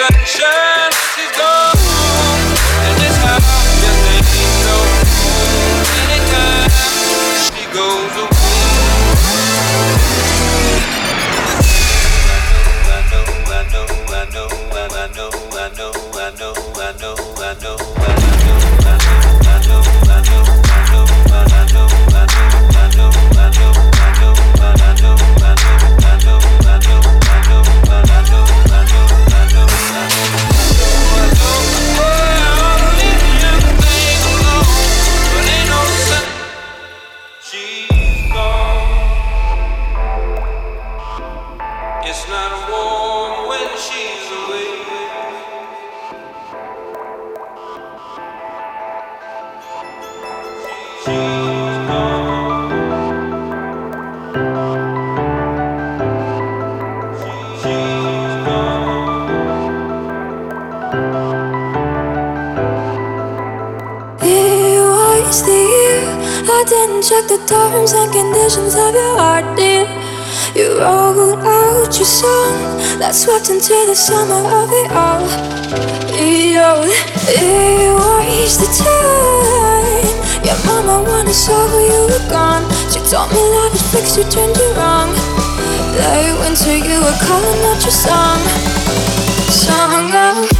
sunshine. visions of your heart, dear. You wrote out your song that swept into the summer of it all. Yo, it was the time. Your mama wanted so you were gone. She told me love is fixed, you turned you wrong. That winter you were calling out your song, song of.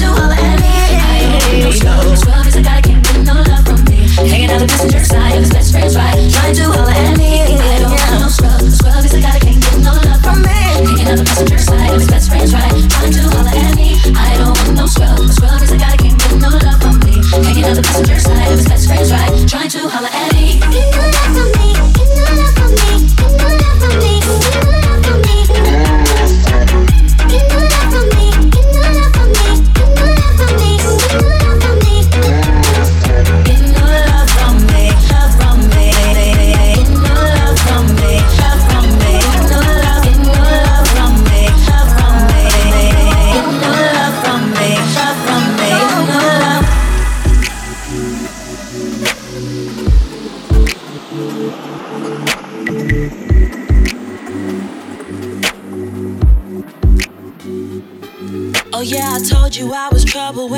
No get no love from me. Hanging out the passenger side of his best friend's ride. Trying to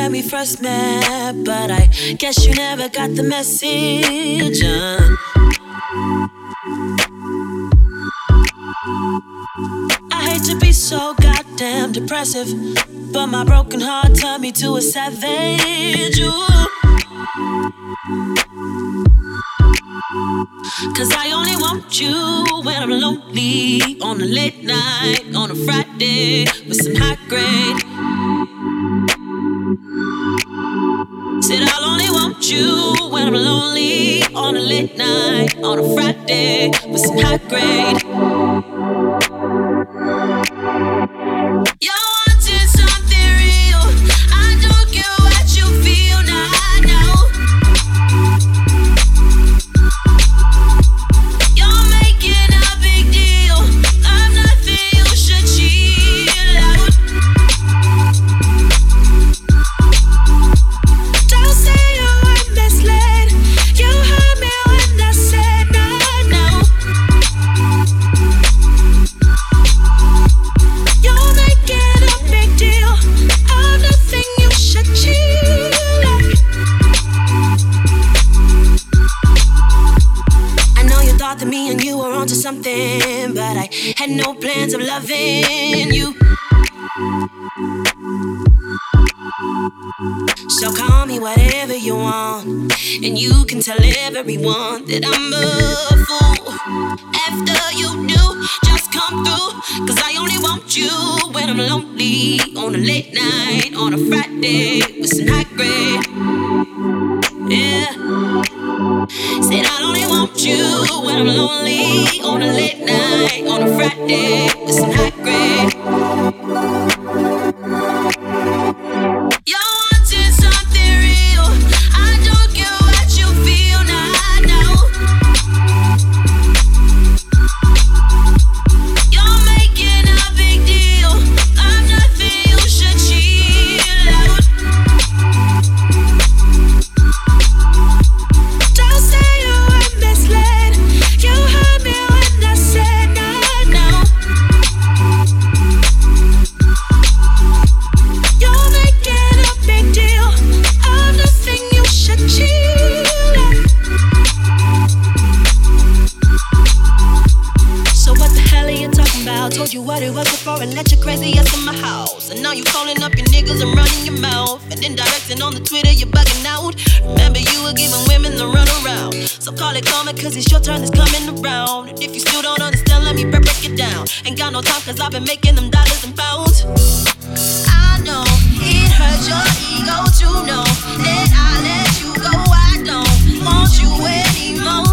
when we first met, but I guess you never got the message. Uh. I hate to be so goddamn depressive, but my broken heart turned me to a savage. Ooh. I'll want you when I'm lonely on a late night, on a Friday with some high grade. Been making them dollars and pounds. I know it hurts your ego to know that I let you go. I don't want you anymore.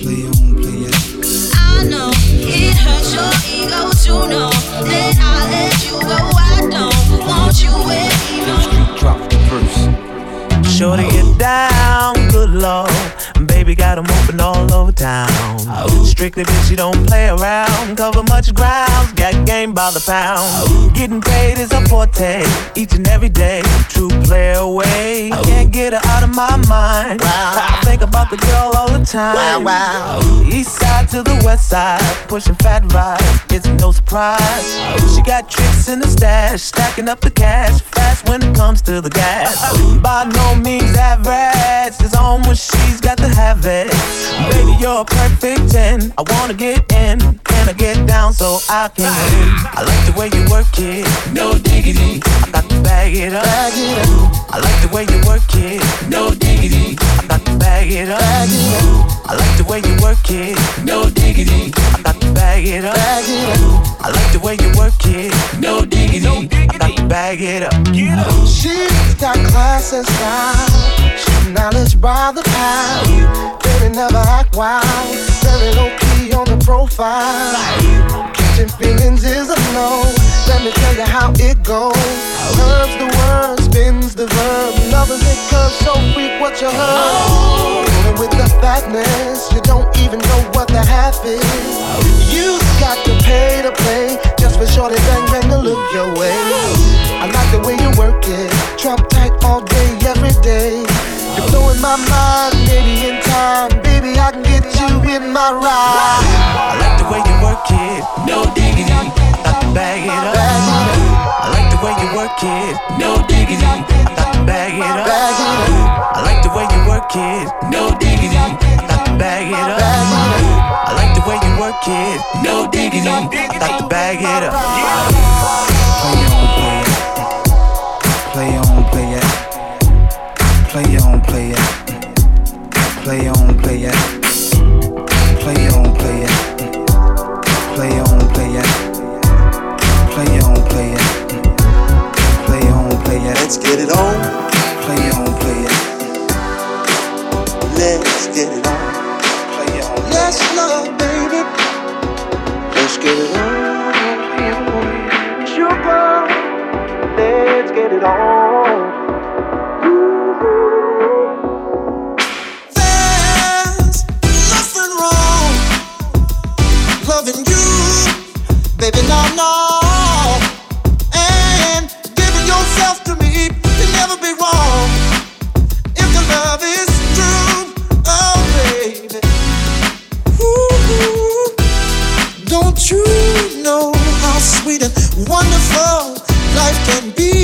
Play on, play out. I know it hurts your ego to know that I let you go. I don't want you anymore. Street drop the verse. Sure to get down, good lord. Baby got them open all over town. Strictly, but she don't play around. Cover much ground, got game by the pound. Getting paid is a forte, each and every day. True player away, can't get her out of my mind. I think about the girl all the time. East side to the west side, pushing fat rides, it's no surprise. She got tricks in the stash, stacking up the cash fast when it comes to the gas. By no means average, it's on when she's got to have it. Baby, you're a perfect 10. I wanna get in, can I get down so I can? I like the way you work it, no diggity. I got to bag it up. Bag it up. I like the way you work it, no diggity. I got to bag it up. Bag it up. I like the way you work it, no diggity. I got to bag it up. Bag it up. I like the way you work it, no diggity. I got to bag it up. She's got class and style. She's knowledge by the pound. Baby never act wild. Very low key on the profile. Catching feelings is a no. Let me tell you how it goes. Curves the word, spins the verb. Lovers it curves so weak, what you heard. Rolling with the fatness, you don't even know what the half is. You've got to pay to play just for shorty bang bang to look your way. I like the way you work it, trap tight all day, every day. You're blowing my mind, maybe in time, baby I can get you in my ride. I like the way you work it, no diggity. Got to bag it up. I like the way you work it, no diggity. Got to bag it up. I like the way you work it, no diggity. Got to bag it up. Work it, no diggity. Got to bag it up. Play on, play it. Play on, play it. Play on, play it. Play on, play it. Play on, play it. Play on, play it. Play on, play it. Let's get it on. Wonderful life can be?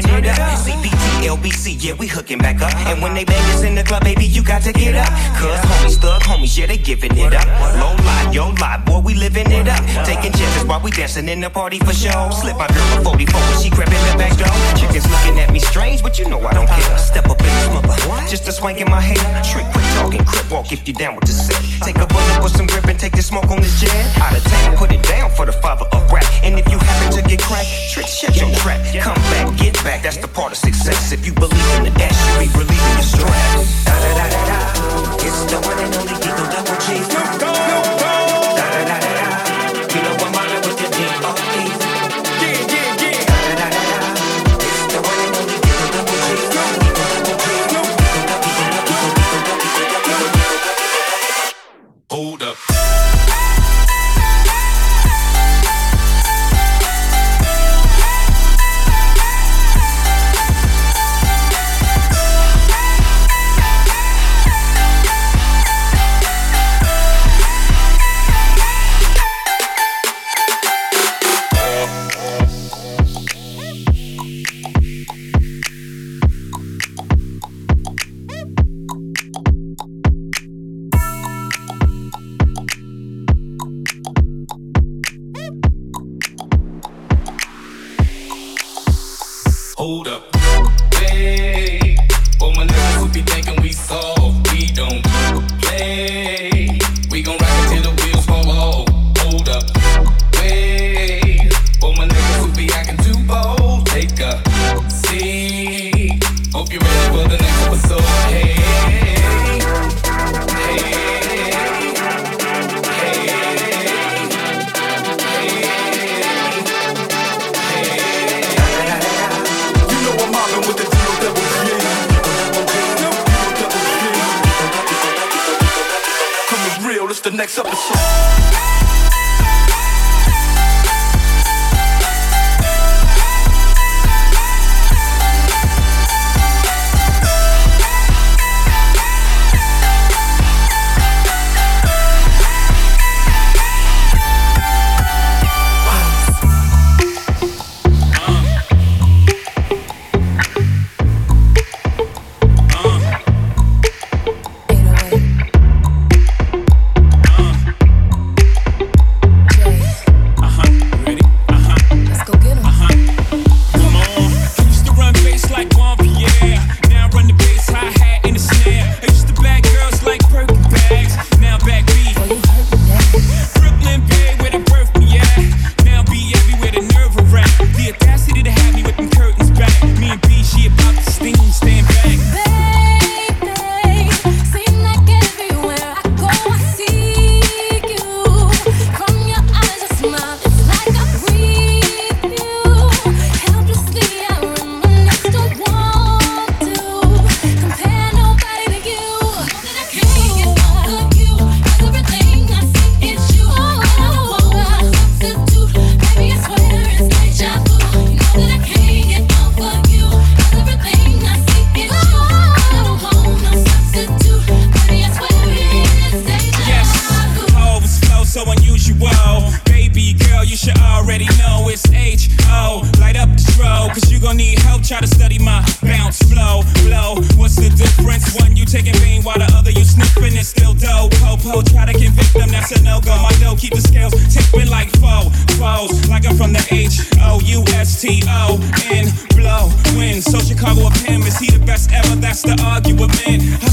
turning it, up. CPT, LBC, yeah, we hooking back up. And when they bang us in the club, baby, you got to get up. Cuz homies, thug homies, yeah, they giving it up. Low lie, yo lie, boy, we living it up. Taking chances while we dancing in the party for show. Slip my girl a 44 when she crept in the back door. Chickens looking at me strange, but you know I don't care. Uh-huh. Step up in the club, just a swank in my hair. Trick, quick talking, crip walk if you down with the sick. Take a bullet with some grip and take the smoke on the jet. Out of town, put it down for the father of rap. And if you happen to get cracked, trick shut your trap. Come back, get back, that's the part of success. If you believe in the S, you be relieving your stress. Da da da da da. It's the one and only Eagle Double G. Da da da da. T-O-N, blow, win. So Chicago a pimp, is he the best ever? That's the argument.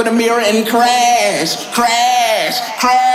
On in the mirror and crash, crash, crash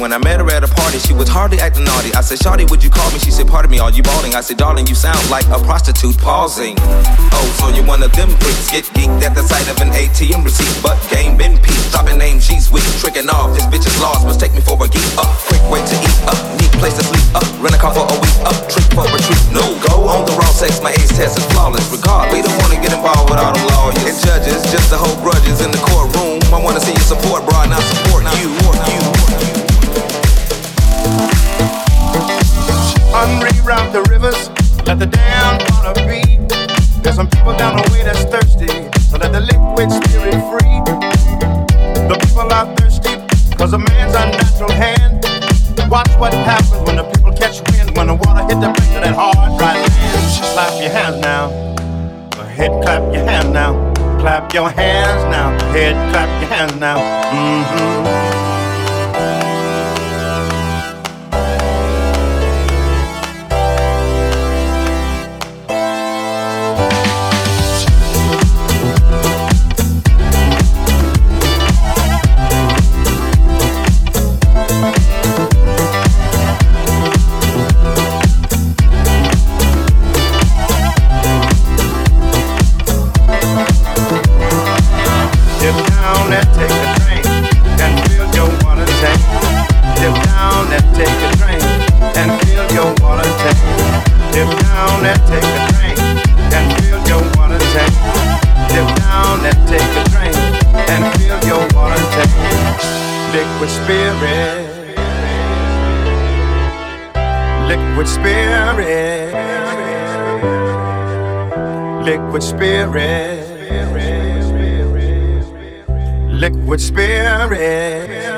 When I met her at a party, she was hardly acting naughty. I said, Shawty, would you call me? She said, Pardon me, are you balling? I said, Darling, you sound like a prostitute pausing. Oh, so you're one of them freaks. Get geeked at the sight of an ATM receipt, but game been peaked. Dropping name, she's weak. Tricking off, this bitch is lost. Must take me for a geek. Up, quick way to eat. Up, neat place to sleep. Up, rent a car for a week. Up, trick for retreat. No, go on the raw sex. My ace test is flawless. Regard, we don't wanna get involved with all the lawyers and judges. Just to hold grudges in the courtroom. I wanna see you support, bro, not support you. you. Unreroute the rivers, let the dam water beat. There's some people down the way that's thirsty, so let the liquid spirit free. The people are thirsty, cause a man's unnatural hand. Watch what happens when the people catch wind, when the water hit the brink of that hard, dry land. Clap your hands now. Go ahead, clap your hands now. Clap your hands now. Go ahead, clap your hands now. Mm-hmm. Liquid spirit. Liquid spirit.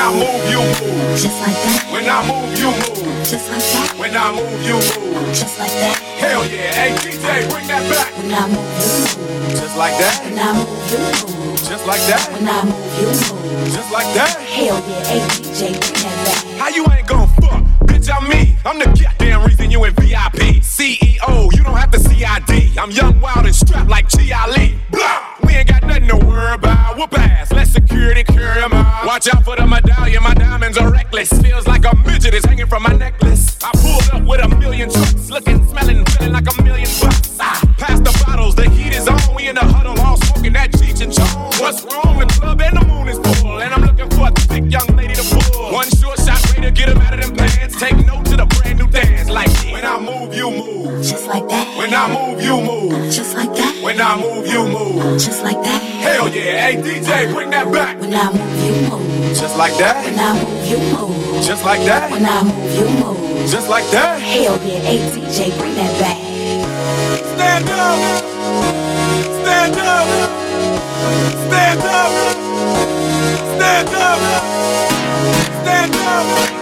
I move, you move. Just like that. When I move, you move. Just like that. When I move, you move. Just like that. Hell yeah. Hey, DJ, bring that back. When I move, you move. Just like that. When I move, you move. Just like that. When I move, you move. Just like that. Hell yeah, hey DJ, bring that back. How you ain't gon' fuck? Bitch, I'm me. I'm the goddamn reason you in VIP. CEO, you don't have to CID. I'm young, wild, and strapped like G. Ali. Blah! We ain't got nothing to worry about. Whoop ass. Let security carry 'em out. Watch out for the medallion. My diamonds are reckless. Feels like a midget is hanging from my necklace. I pulled up with a million trucks. Looking, smelling, feeling like a million bucks. Ah, pass the bottles. The heat is on. We in the huddle all smoking that Cheech and Chong. What's wrong? The club and the moon is full. And I'm looking for a thick young lady to pull. One short shot way to get 'em out of move, you move. Just like that. When I move, you move. Just like that. When I move, you move. Just like that. Hell yeah. Hey, DJ, bring that back. When I move, you move. Just like that. When I move, you move. Just like that. When I move, you move. Just like that. Hell yeah, hey DJ, bring that back. Stand up. Stand up. Stand up. Stand up. Stand up.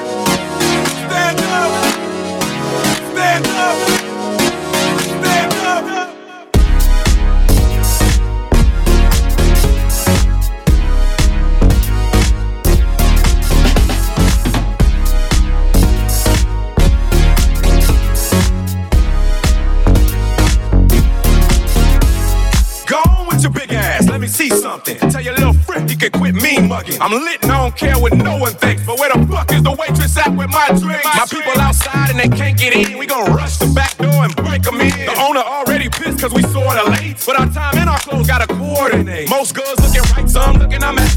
See something. Tell your little friend he can quit me mugging. I'm lit and I don't care what no one thinks. But where the fuck is the waitress at with my drinks? My people outside and they can't get in. We gon' rush the back door and break them in. The owner already pissed cause we sorta late. But our time and our clothes gotta coordinate. Most girls looking right, some looking a mess.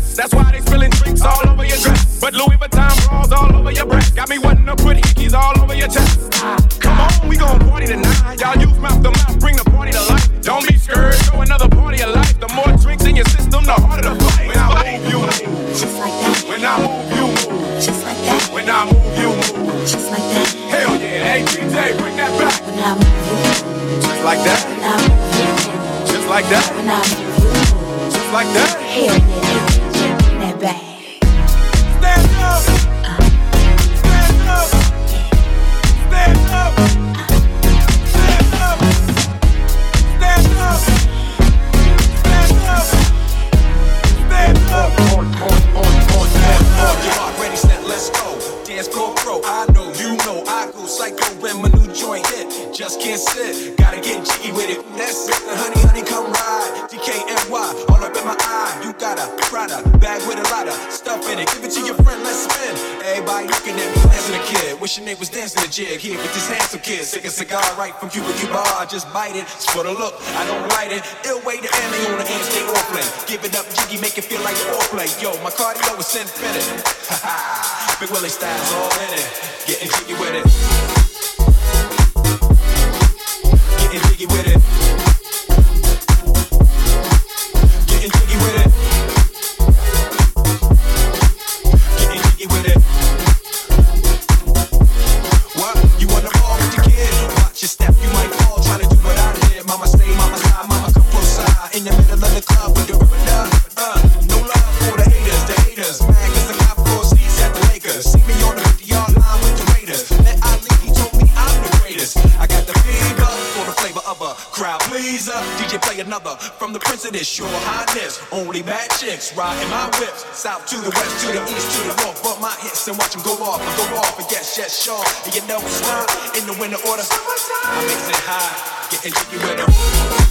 Another from the prince of this, your highness. Only bad chicks riding my whips. South to the west, to the east, to the north. Bump my hips and watch them go off and go off. And yes, yes, sure. And you know it's not in the winter order. I makes it high, getting jiggy with it.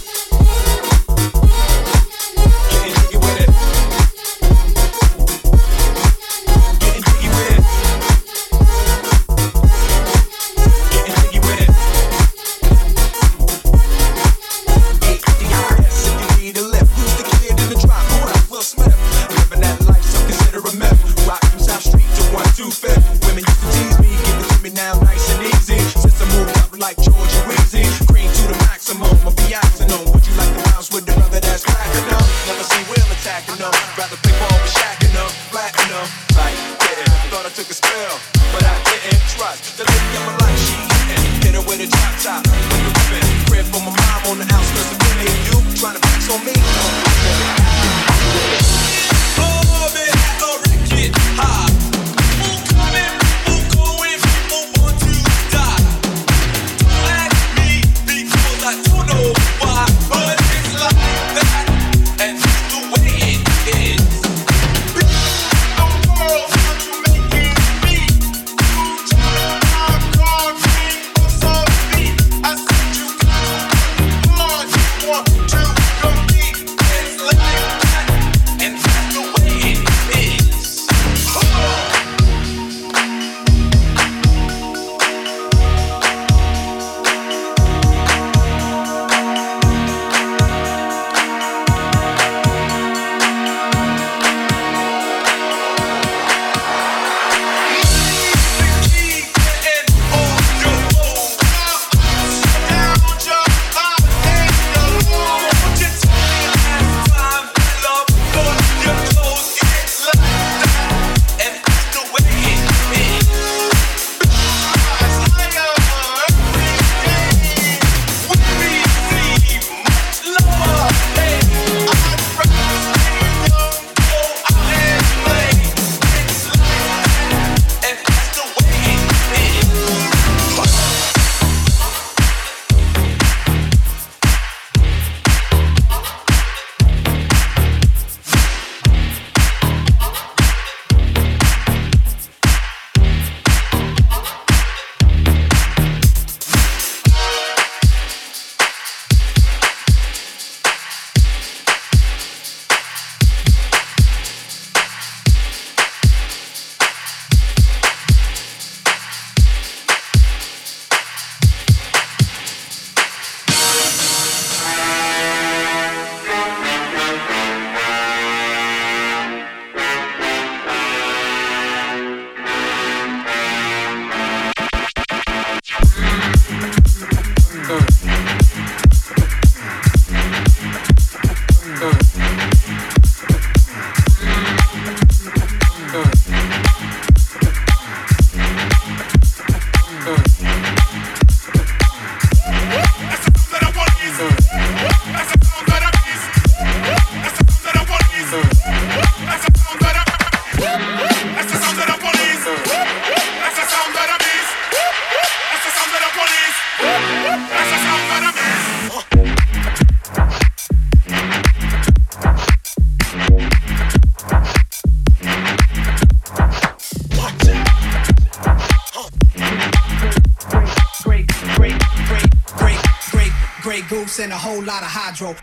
And a whole lot of hydro.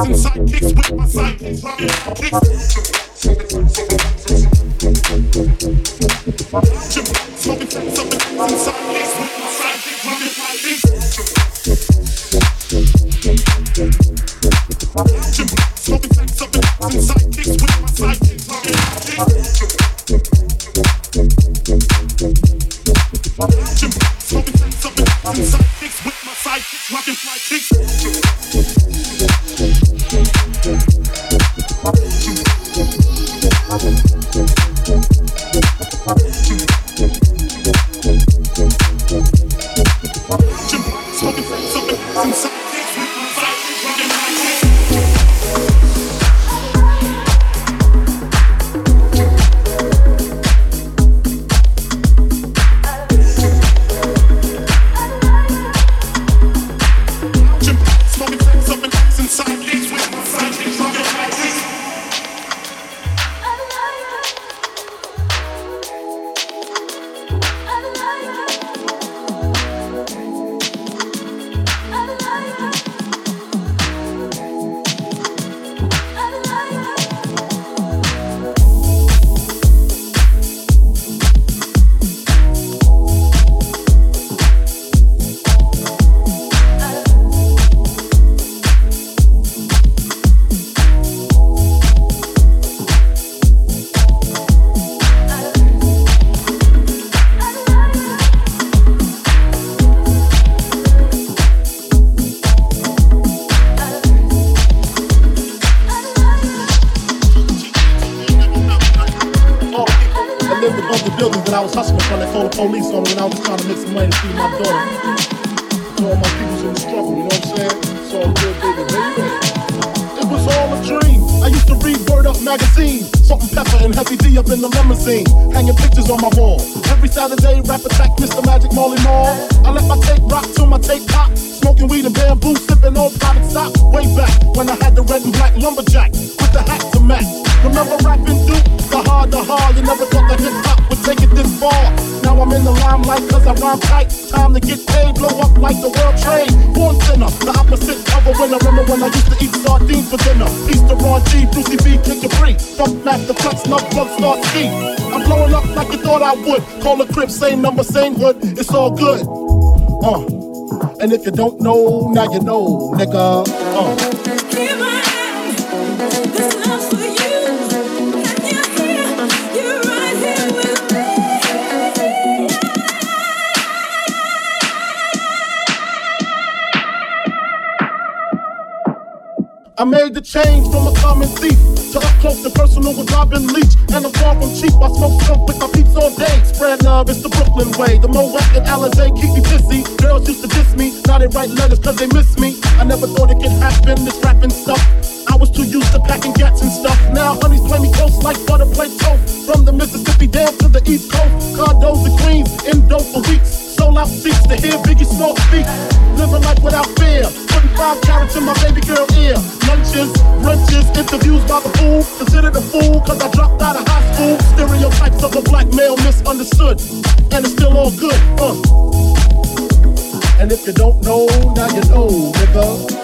I lived above the buildings that I was hustling from. They called the police on me when I was trying to make some money to feed my daughter. To all my people's in the struggle, you know what I'm saying? It's all good, baby, baby. It was all a dream. I used to read Word Up magazine. Salt-N-Pepa and Heavy D up in the limousine. Hanging pictures on my wall. Every Saturday, rap attack, Mr. Magic Marley Marl. I let my tape rock till my tape pop. Smoking weed and bamboo, sipping on private stock. Way back when I had the red and black lumberjack with the hat to match. Remember rapping Duke? The hard, the hard. You never thought that hip hop would take it this far. Now I'm in the limelight cause I rhyme tight. Time to get paid, blow up like the world trade. Born sinner, the opposite of a winner. Remember when I used to eat sardines for dinner? Peace to Ron G, Brucey B, Kid Capri. Funk the Flex, Snub, Plug, Starski. I'm blowing up like you thought I would. Call the crib, same number, same hood. It's all good. Uh. And if you don't know, now you know, nigga. Uh. I made the change from a common thief to up close and personal with Robin Leach. And I'm far from cheap. I smoke skunk with my peeps all day. Spread love, it's the Brooklyn way. The Moet and Alizé keep me pissy. Girls used to diss me. Now they write letters cause they miss me. I never thought it could happen, this rapping stuff. I was too used to packing gats and stuff. Now honeys play me close like butter play toast. From the Mississippi down to the East Coast. Condos and Queens, in dope for weeks soul out seats to hear Biggie Smalls speak. Living life without fear. 25 five carats in my baby girl ear. Lunches, brunches, interviews by the fool. Considered a fool cause I dropped out of high school. Stereotypes of a black male misunderstood. And it's still all good, uh. And if you don't know, now you know, nigga.